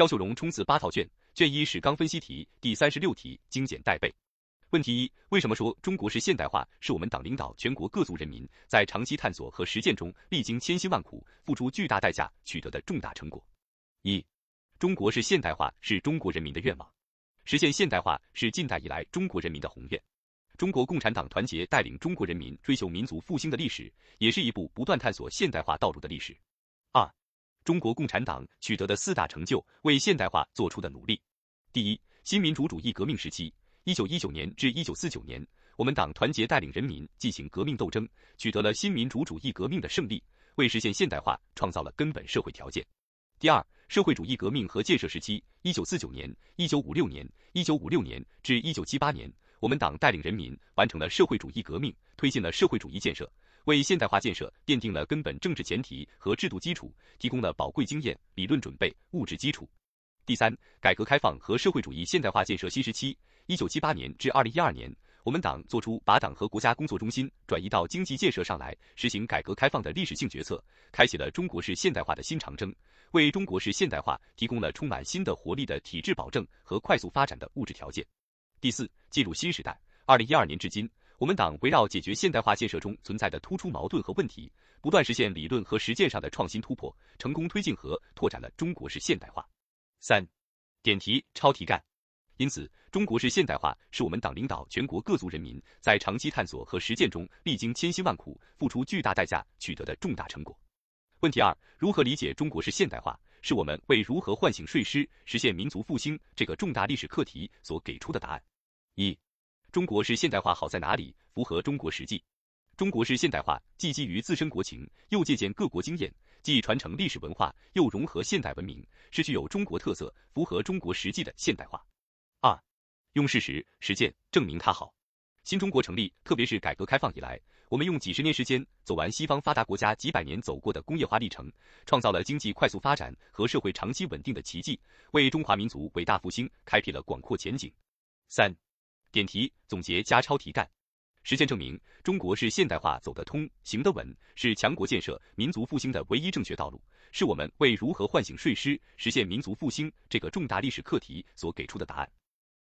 肖秀荣冲刺八套卷，卷一史纲分析题第三十六题精简带背。问题一：为什么说中国式现代化是我们党领导全国各族人民在长期探索和实践中历经千辛万苦、付出巨大代价取得的重大成果？一、中国式现代化是中国人民的愿望，实现现代化是近代以来中国人民的宏愿。中国共产党团结带领中国人民追求民族复兴的历史，也是一部不断探索现代化道路的历史。二、中国共产党取得的四大成就，为现代化做出的努力。第一，新民主主义革命时期，一九一九年至一九四九年，我们党团结带领人民进行革命斗争，取得了新民主主义革命的胜利，为实现现代化创造了根本社会条件。第二，社会主义革命和建设时期，一九四九年、一九五六年、一九五六年至一九七八年，我们党带领人民完成了社会主义革命，推进了社会主义建设，为现代化建设奠定了根本政治前提和制度基础，提供了宝贵经验、理论准备、物质基础。第三，改革开放和社会主义现代化建设新时期，一九七八年至二零一二年，我们党作出把党和国家工作中心转移到经济建设上来，实行改革开放的历史性决策，开启了中国式现代化的新长征。为中国式现代化提供了充满新的活力的体制保证和快速发展的物质条件。第四，进入新时代。二零一二年至今，我们党围绕解决现代化建设中存在的突出矛盾和问题，不断实现理论和实践上的创新突破，成功推进和拓展了中国式现代化。三，点题抄题干。因此，中国式现代化是我们党领导全国各族人民在长期探索和实践中历经千辛万苦、付出巨大代价取得的重大成果。问题二：如何理解中国式现代化？是我们为如何唤醒睡狮、实现民族复兴这个重大历史课题所给出的答案。一、中国式现代化好在哪里？符合中国实际。中国式现代化既基于自身国情，又借鉴各国经验，既传承历史文化，又融合现代文明，是具有中国特色、符合中国实际的现代化。二、用事实实践证明它好。新中国成立，特别是改革开放以来。我们用几十年时间走完西方发达国家几百年走过的工业化历程，创造了经济快速发展和社会长期稳定的奇迹，为中华民族伟大复兴开辟了广阔前景。三、点题总结加抄题干。实践证明，中国是现代化走得通、行得稳，是强国建设、民族复兴的唯一正确道路，是我们为如何唤醒睡狮、实现民族复兴这个重大历史课题所给出的答案。